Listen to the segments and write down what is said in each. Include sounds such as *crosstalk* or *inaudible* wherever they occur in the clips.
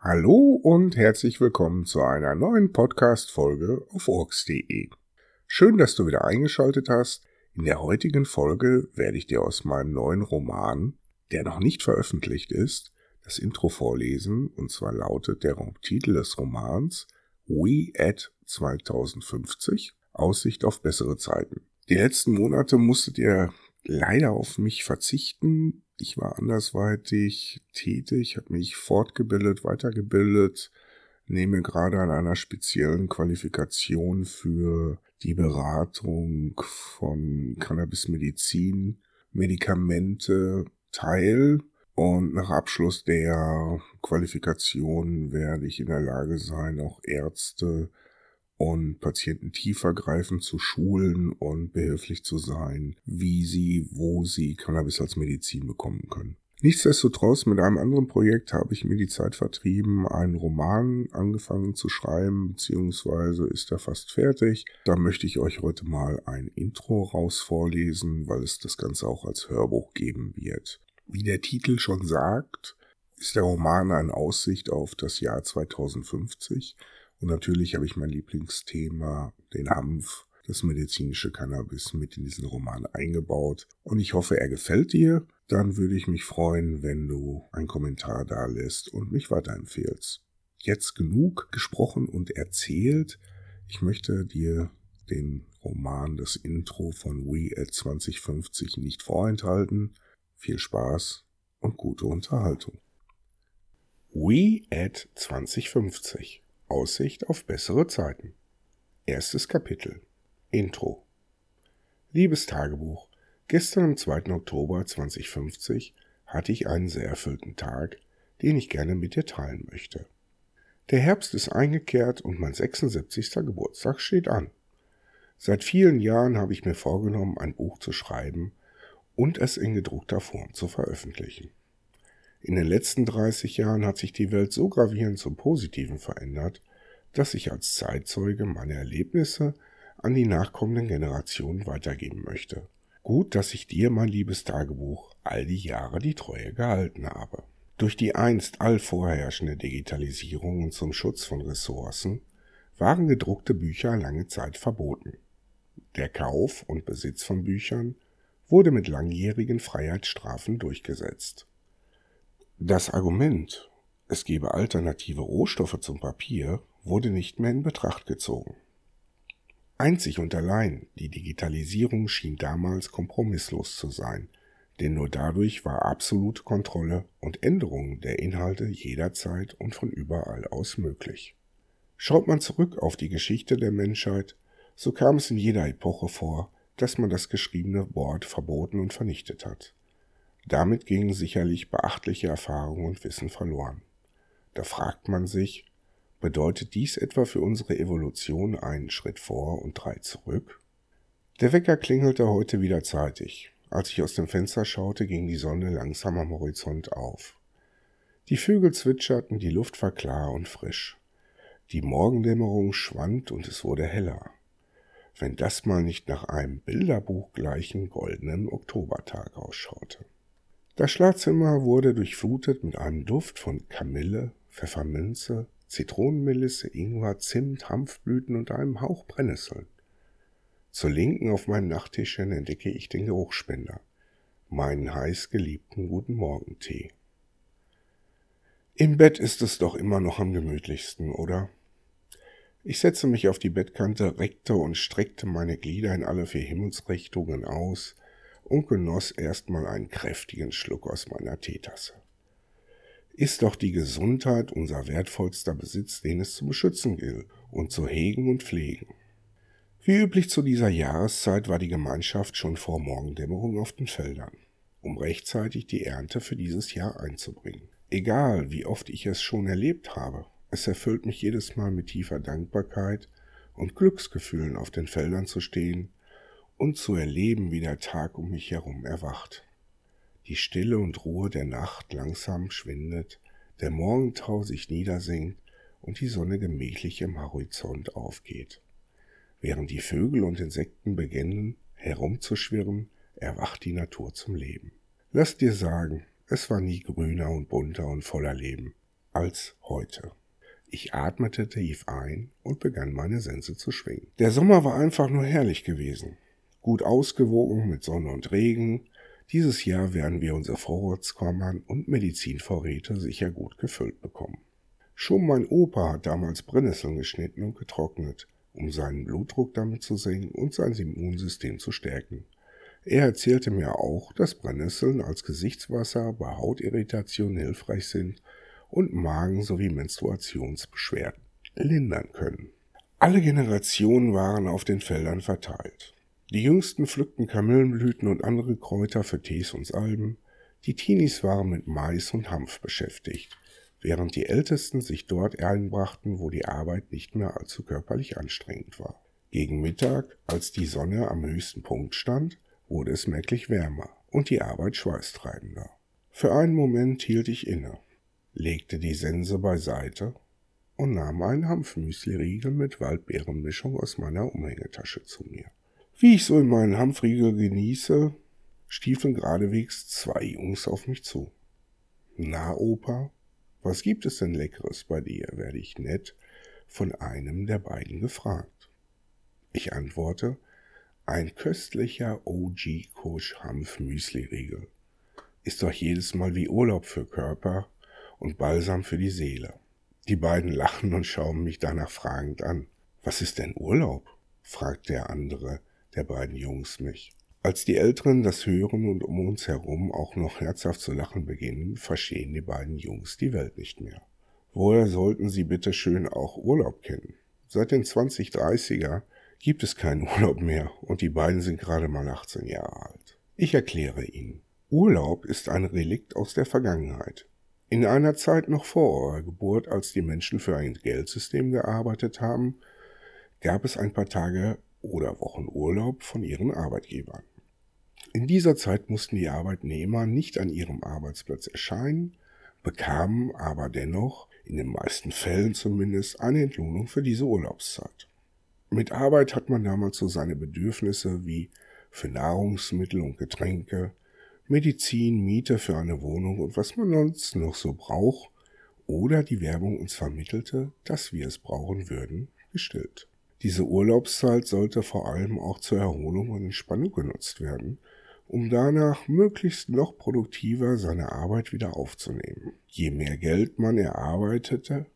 Hallo und herzlich willkommen zu einer neuen Podcast-Folge auf orks.de. Schön, dass du wieder eingeschaltet hast. In der heutigen Folge werde ich dir aus meinem neuen Roman, der noch nicht veröffentlicht ist, das Intro vorlesen, und zwar lautet der Titel des Romans We at 2050, Aussicht auf bessere Zeiten. Die letzten Monate musstet ihr leider auf mich verzichten. Ich war andersweitig tätig, habe mich fortgebildet, weitergebildet, nehme gerade an einer speziellen Qualifikation für die Beratung von Cannabismedizin, Medikamente teil. Und nach Abschluss der Qualifikation werde ich in der Lage sein, auch Ärzte und Patienten tiefergreifend zu schulen und behilflich zu sein, wie sie, wo sie Cannabis als Medizin bekommen können. Nichtsdestotrotz, mit einem anderen Projekt habe ich mir die Zeit vertrieben, einen Roman angefangen zu schreiben, beziehungsweise ist er fast fertig. Da möchte ich euch heute mal ein Intro raus vorlesen, weil es das Ganze auch als Hörbuch geben wird. Wie der Titel schon sagt, ist der Roman eine Aussicht auf das Jahr 2050 und natürlich habe ich mein Lieblingsthema, den Hanf, das medizinische Cannabis, mit in diesen Roman eingebaut. Und ich hoffe, er gefällt dir. Dann würde ich mich freuen, wenn du einen Kommentar da lässt und mich weiterempfehlst. Jetzt genug gesprochen und erzählt. Ich möchte dir den Roman, das Intro von We at 2050 nicht vorenthalten. Viel Spaß und gute Unterhaltung. We at 2050 Aussicht auf bessere Zeiten. Erstes Kapitel. Intro. Liebes Tagebuch, gestern am 2. Oktober 2050 hatte ich einen sehr erfüllten Tag, den ich gerne mit dir teilen möchte. Der Herbst ist eingekehrt und mein 76. Geburtstag steht an. Seit vielen Jahren habe ich mir vorgenommen, ein Buch zu schreiben und es in gedruckter Form zu veröffentlichen. In den letzten 30 Jahren hat sich die Welt so gravierend zum Positiven verändert, dass ich als Zeitzeuge meine Erlebnisse an die nachkommenden Generationen weitergeben möchte. Gut, dass ich dir, mein liebes Tagebuch, all die Jahre die Treue gehalten habe. Durch die einst allvorherrschende Digitalisierung und zum Schutz von Ressourcen waren gedruckte Bücher lange Zeit verboten. Der Kauf und Besitz von Büchern wurde mit langjährigen Freiheitsstrafen durchgesetzt. Das Argument, es gebe alternative Rohstoffe zum Papier, wurde nicht mehr in Betracht gezogen. Einzig und allein die Digitalisierung schien damals kompromisslos zu sein, denn nur dadurch war absolute Kontrolle und Änderung der Inhalte jederzeit und von überall aus möglich. Schaut man zurück auf die Geschichte der Menschheit, so kam es in jeder Epoche vor, dass man das geschriebene Wort verboten und vernichtet hat. Damit gingen sicherlich beachtliche Erfahrungen und Wissen verloren. Da fragt man sich, bedeutet dies etwa für unsere Evolution einen Schritt vor und drei zurück? Der Wecker klingelte heute wieder zeitig. Als ich aus dem Fenster schaute, ging die Sonne langsam am Horizont auf. Die Vögel zwitscherten, die Luft war klar und frisch. Die Morgendämmerung schwand und es wurde heller. Wenn das mal nicht nach einem Bilderbuch gleichen goldenen Oktobertag ausschaute. Das Schlafzimmer wurde durchflutet mit einem Duft von Kamille, Pfefferminze, Zitronenmelisse, Ingwer, Zimt, Hanfblüten und einem Hauch Brennnesseln. Zur Linken auf meinem Nachttischchen entdecke ich den Geruchsspender, meinen heiß geliebten Guten Morgen-Tee. Im Bett ist es doch immer noch am gemütlichsten, oder? Ich setzte mich auf die Bettkante, reckte und streckte meine Glieder in alle vier Himmelsrichtungen aus, und genoss erstmal einen kräftigen Schluck aus meiner Teetasse. Ist doch die Gesundheit unser wertvollster Besitz, den es zu beschützen gilt und zu hegen und pflegen. Wie üblich zu dieser Jahreszeit war die Gemeinschaft schon vor Morgendämmerung auf den Feldern, um rechtzeitig die Ernte für dieses Jahr einzubringen. Egal, wie oft ich es schon erlebt habe, es erfüllt mich jedes Mal mit tiefer Dankbarkeit und Glücksgefühlen auf den Feldern zu stehen und zu erleben, wie der Tag um mich herum erwacht. Die Stille und Ruhe der Nacht langsam schwindet, der Morgentau sich niedersinkt und die Sonne gemächlich im Horizont aufgeht. Während die Vögel und Insekten beginnen herumzuschwirren, erwacht die Natur zum Leben. Lass dir sagen, es war nie grüner und bunter und voller Leben. als heute. Ich atmete tief ein und begann meine Sense zu schwingen. Der Sommer war einfach nur herrlich gewesen. Gut ausgewogen mit Sonne und Regen. Dieses Jahr werden wir unsere Vorratskammern und Medizinvorräte sicher gut gefüllt bekommen. Schon mein Opa hat damals Brennnesseln geschnitten und getrocknet, um seinen Blutdruck damit zu senken und sein Immunsystem zu stärken. Er erzählte mir auch, dass Brennnesseln als Gesichtswasser bei Hautirritationen hilfreich sind und Magen- sowie Menstruationsbeschwerden lindern können. Alle Generationen waren auf den Feldern verteilt. Die Jüngsten pflückten Kamillenblüten und andere Kräuter für Tees und Salben, die Teenies waren mit Mais und Hanf beschäftigt, während die Ältesten sich dort einbrachten, wo die Arbeit nicht mehr allzu körperlich anstrengend war. Gegen Mittag, als die Sonne am höchsten Punkt stand, wurde es merklich wärmer und die Arbeit schweißtreibender. Für einen Moment hielt ich inne legte die Sense beiseite und nahm einen Hanfmüsli-Riegel mit Waldbeerenmischung aus meiner Umhängetasche zu mir. Wie ich so in meinen Hanfriegel genieße, stiefeln geradewegs zwei Jungs auf mich zu. Na, Opa, was gibt es denn Leckeres bei dir? werde ich nett von einem der beiden gefragt. Ich antworte, ein köstlicher OG Kusch Hanf Müsli-Riegel. Ist doch jedes Mal wie Urlaub für Körper und Balsam für die Seele. Die beiden lachen und schauen mich danach fragend an. Was ist denn Urlaub? fragt der andere der beiden Jungs mich. Als die Älteren das hören und um uns herum auch noch herzhaft zu lachen beginnen, verstehen die beiden Jungs die Welt nicht mehr. Woher sollten sie bitte schön auch Urlaub kennen? Seit den 2030er gibt es keinen *laughs* Urlaub mehr und die beiden sind gerade mal 18 Jahre alt. Ich erkläre ihnen. Urlaub ist ein Relikt aus der Vergangenheit. In einer Zeit noch vor eurer Geburt, als die Menschen für ein Geldsystem gearbeitet haben, gab es ein paar Tage oder Wochen Urlaub von ihren Arbeitgebern. In dieser Zeit mussten die Arbeitnehmer nicht an ihrem Arbeitsplatz erscheinen, bekamen aber dennoch, in den meisten Fällen zumindest, eine Entlohnung für diese Urlaubszeit. Mit Arbeit hat man damals so seine Bedürfnisse wie für Nahrungsmittel und Getränke, Medizin, Miete für eine Wohnung und was man sonst noch so braucht, oder die Werbung uns vermittelte, dass wir es brauchen würden, gestillt. Diese Urlaubszeit sollte vor allem auch zur Erholung und Entspannung genutzt werden, um danach möglichst noch produktiver seine Arbeit wieder aufzunehmen. Je mehr Geld man erarbeitete,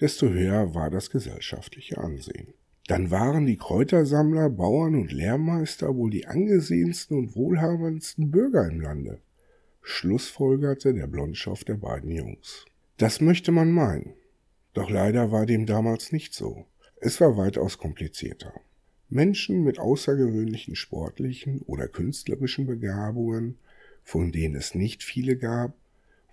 desto höher war das gesellschaftliche Ansehen. Dann waren die Kräutersammler, Bauern und Lehrmeister wohl die angesehensten und wohlhabendsten Bürger im Lande, schlussfolgerte der Blondschopf der beiden Jungs. Das möchte man meinen. Doch leider war dem damals nicht so. Es war weitaus komplizierter. Menschen mit außergewöhnlichen sportlichen oder künstlerischen Begabungen, von denen es nicht viele gab,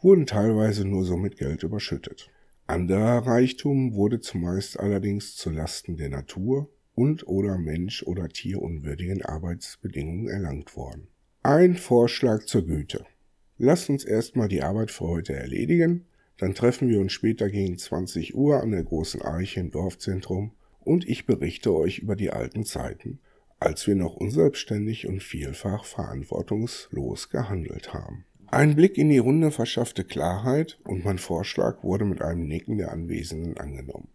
wurden teilweise nur so mit Geld überschüttet. Anderer Reichtum wurde zumeist allerdings zu Lasten der Natur und oder Mensch- oder tierunwürdigen Arbeitsbedingungen erlangt worden. Ein Vorschlag zur Güte. Lasst uns erstmal die Arbeit für heute erledigen, dann treffen wir uns später gegen 20 Uhr an der großen Arche im Dorfzentrum und ich berichte euch über die alten Zeiten, als wir noch unselbstständig und vielfach verantwortungslos gehandelt haben. Ein Blick in die Runde verschaffte Klarheit und mein Vorschlag wurde mit einem Nicken der Anwesenden angenommen.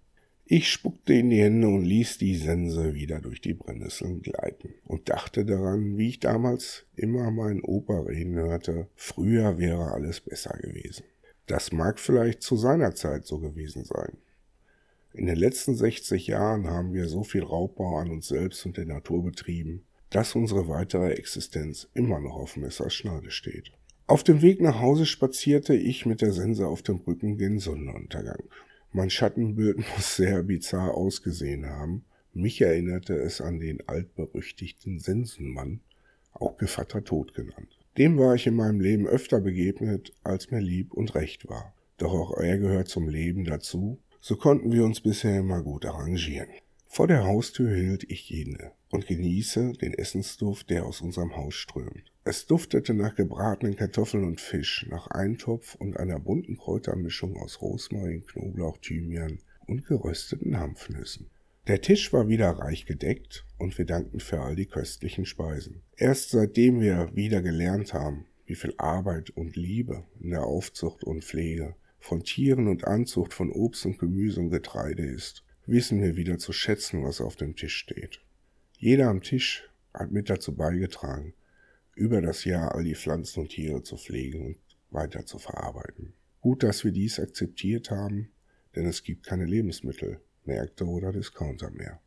Ich spuckte in die Hände und ließ die Sense wieder durch die Brennnesseln gleiten und dachte daran, wie ich damals immer meinen Opa reden hörte, früher wäre alles besser gewesen. Das mag vielleicht zu seiner Zeit so gewesen sein. In den letzten 60 Jahren haben wir so viel Raubbau an uns selbst und der Natur betrieben, dass unsere weitere Existenz immer noch auf Messerschneide steht. Auf dem Weg nach Hause spazierte ich mit der Sense auf dem Rücken den Sonnenuntergang. Mein Schattenbild *laughs* muss sehr bizarr ausgesehen haben. Mich erinnerte es an den altberüchtigten Sensenmann, auch Gevatter Tod genannt. Dem war ich in meinem Leben öfter begegnet, als mir lieb und recht war. Doch auch er gehört zum Leben dazu, so konnten wir uns bisher immer gut arrangieren. Vor der Haustür hielt ich jene und genieße den Essensduft, der aus unserem Haus strömt. Es duftete nach gebratenen Kartoffeln und Fisch, nach Eintopf und einer bunten Kräutermischung aus Rosmarin, Knoblauch, Thymian und gerösteten Hanfnüssen. Der Tisch war wieder reich gedeckt und wir dankten für all die köstlichen Speisen. Erst seitdem wir wieder gelernt haben, wie viel Arbeit und Liebe in der Aufzucht und Pflege von Tieren und Anzucht von Obst und Gemüse und Getreide ist, wissen wir wieder zu schätzen, was auf dem Tisch steht. Jeder am Tisch hat mit dazu beigetragen, über das Jahr all die Pflanzen und Tiere zu pflegen und weiter zu verarbeiten. Gut, dass wir dies akzeptiert haben, denn es gibt keine Lebensmittel, Märkte oder Discounter mehr.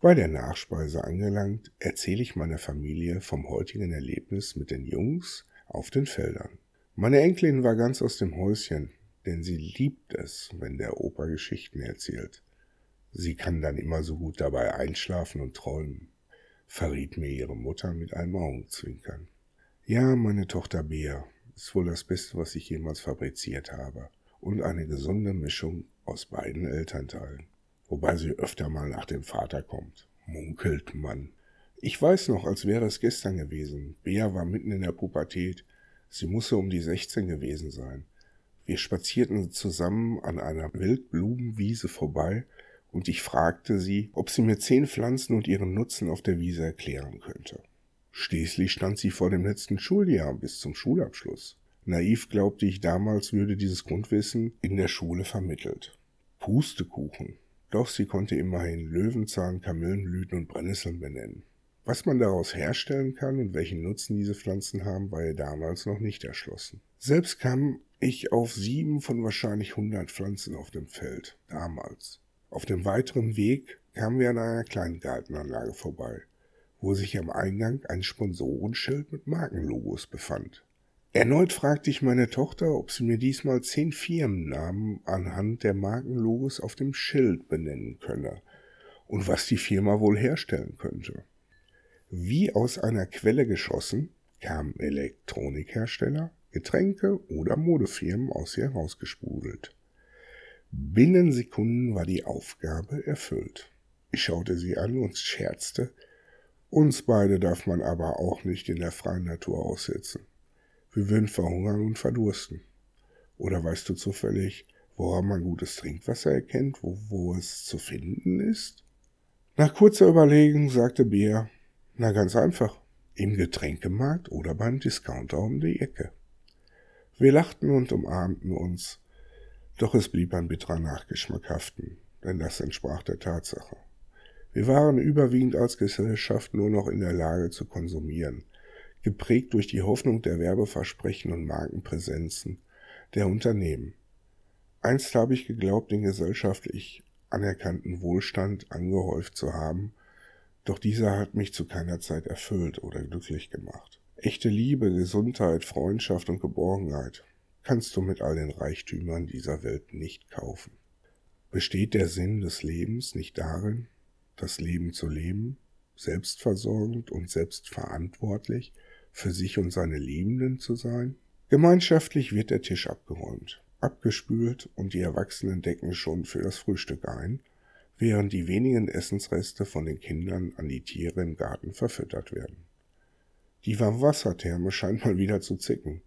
Bei der Nachspeise angelangt, erzähle ich meiner Familie vom heutigen Erlebnis mit den Jungs auf den Feldern. Meine Enkelin war ganz aus dem Häuschen, denn sie liebt es, wenn der Opa Geschichten erzählt. Sie kann dann immer so gut dabei einschlafen und träumen, verriet mir ihre Mutter mit einem Augenzwinkern. Ja, meine Tochter Bea ist wohl das Beste, was ich jemals fabriziert habe, und eine gesunde Mischung aus beiden Elternteilen wobei sie öfter mal nach dem Vater kommt, munkelt man. Ich weiß noch, als wäre es gestern gewesen. Bea war mitten in der Pubertät. Sie musste um die 16 gewesen sein. Wir spazierten zusammen an einer Wildblumenwiese vorbei und ich fragte sie, ob sie mir zehn Pflanzen und ihren Nutzen auf der Wiese erklären könnte. Schließlich stand sie vor dem letzten Schuljahr bis zum Schulabschluss. Naiv glaubte ich damals, würde dieses Grundwissen in der Schule vermittelt. Pustekuchen. Doch sie konnte immerhin Löwenzahn, Kamillenblüten und Brennnesseln benennen. Was man daraus herstellen kann und welchen Nutzen diese Pflanzen haben, war ihr damals noch nicht erschlossen. Selbst kam ich auf sieben von wahrscheinlich hundert Pflanzen auf dem Feld, damals. Auf dem weiteren Weg kamen wir an einer kleinen Gartenanlage vorbei, wo sich am Eingang ein Sponsorenschild mit Markenlogos befand. Erneut fragte ich meine Tochter, ob sie mir diesmal zehn Firmennamen anhand der Markenlogos auf dem Schild benennen könne und was die Firma wohl herstellen könnte. Wie aus einer Quelle geschossen kamen Elektronikhersteller, Getränke oder Modefirmen aus ihr herausgespudelt. Binnen Sekunden war die Aufgabe erfüllt. Ich schaute sie an und scherzte, uns beide darf man aber auch nicht in der freien Natur aussetzen. Wir würden verhungern und verdursten. Oder weißt du zufällig, woran man gutes Trinkwasser erkennt, wo, wo es zu finden ist? Nach kurzer Überlegung sagte Bea, na ganz einfach, im Getränkemarkt oder beim Discounter um die Ecke. Wir lachten und umarmten uns, doch es blieb ein bitterer Nachgeschmack haften, denn das entsprach der Tatsache. Wir waren überwiegend als Gesellschaft nur noch in der Lage zu konsumieren, geprägt durch die Hoffnung der Werbeversprechen und Markenpräsenzen der Unternehmen. Einst habe ich geglaubt, den gesellschaftlich anerkannten Wohlstand angehäuft zu haben, doch dieser hat mich zu keiner Zeit erfüllt oder glücklich gemacht. Echte Liebe, Gesundheit, Freundschaft und Geborgenheit kannst du mit all den Reichtümern dieser Welt nicht kaufen. Besteht der Sinn des Lebens nicht darin, das Leben zu leben, selbstversorgend und selbstverantwortlich, für sich und seine Liebenden zu sein? Gemeinschaftlich wird der Tisch abgeräumt, abgespült und die Erwachsenen decken schon für das Frühstück ein, während die wenigen Essensreste von den Kindern an die Tiere im Garten verfüttert werden. Die Warmwassertherme scheint mal wieder zu zicken.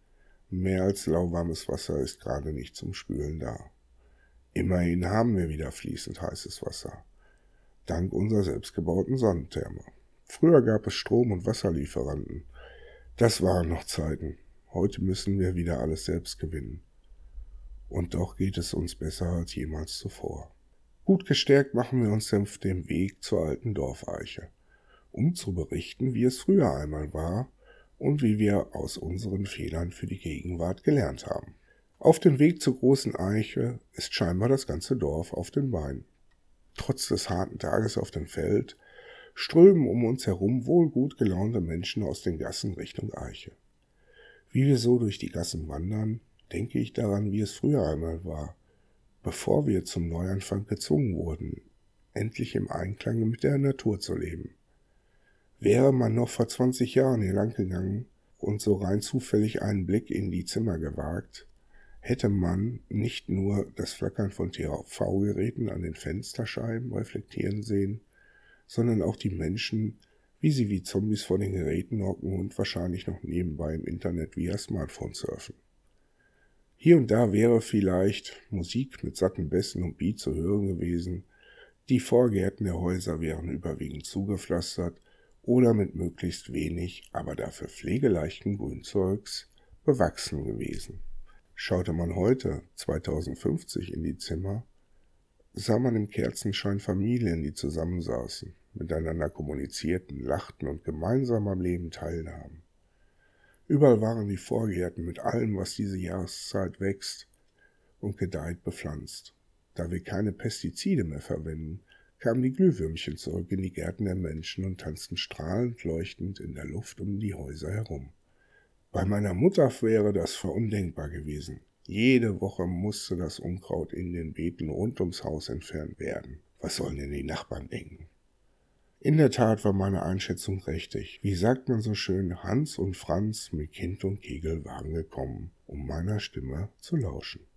Mehr als lauwarmes Wasser ist gerade nicht zum Spülen da. Immerhin haben wir wieder fließend heißes Wasser. Dank unserer selbstgebauten Sonnentherme. Früher gab es Strom- und Wasserlieferanten, das waren noch Zeiten. Heute müssen wir wieder alles selbst gewinnen. Und doch geht es uns besser als jemals zuvor. Gut gestärkt machen wir uns auf dem Weg zur alten Dorfeiche, um zu berichten, wie es früher einmal war und wie wir aus unseren Fehlern für die Gegenwart gelernt haben. Auf dem Weg zur großen Eiche ist scheinbar das ganze Dorf auf den Beinen. Trotz des harten Tages auf dem Feld strömen um uns herum wohl gut gelaunte Menschen aus den Gassen Richtung Eiche. Wie wir so durch die Gassen wandern, denke ich daran, wie es früher einmal war, bevor wir zum Neuanfang gezwungen wurden, endlich im Einklang mit der Natur zu leben. Wäre man noch vor 20 Jahren hier lang gegangen und so rein zufällig einen Blick in die Zimmer gewagt, hätte man nicht nur das Flackern von TV-Geräten an den Fensterscheiben reflektieren sehen, sondern auch die Menschen, wie sie wie Zombies vor den Geräten hocken und wahrscheinlich noch nebenbei im Internet via Smartphone surfen. Hier und da wäre vielleicht Musik mit satten Bässen und Beat zu hören gewesen, die Vorgärten der Häuser wären überwiegend zugepflastert oder mit möglichst wenig, aber dafür pflegeleichten Grünzeugs bewachsen gewesen. Schaute man heute, 2050, in die Zimmer, sah man im Kerzenschein Familien, die zusammensaßen, miteinander kommunizierten, lachten und gemeinsam am Leben teilnahmen. Überall waren die Vorgärten mit allem, was diese Jahreszeit wächst und gedeiht, bepflanzt. Da wir keine Pestizide mehr verwenden, kamen die Glühwürmchen zurück in die Gärten der Menschen und tanzten strahlend leuchtend in der Luft um die Häuser herum. Bei meiner Mutter wäre das verundenkbar gewesen. Jede Woche musste das Unkraut in den Beeten rund ums Haus entfernt werden. Was sollen denn die Nachbarn denken? In der Tat war meine Einschätzung richtig. Wie sagt man so schön, Hans und Franz mit Kind und Kegel waren gekommen, um meiner Stimme zu lauschen.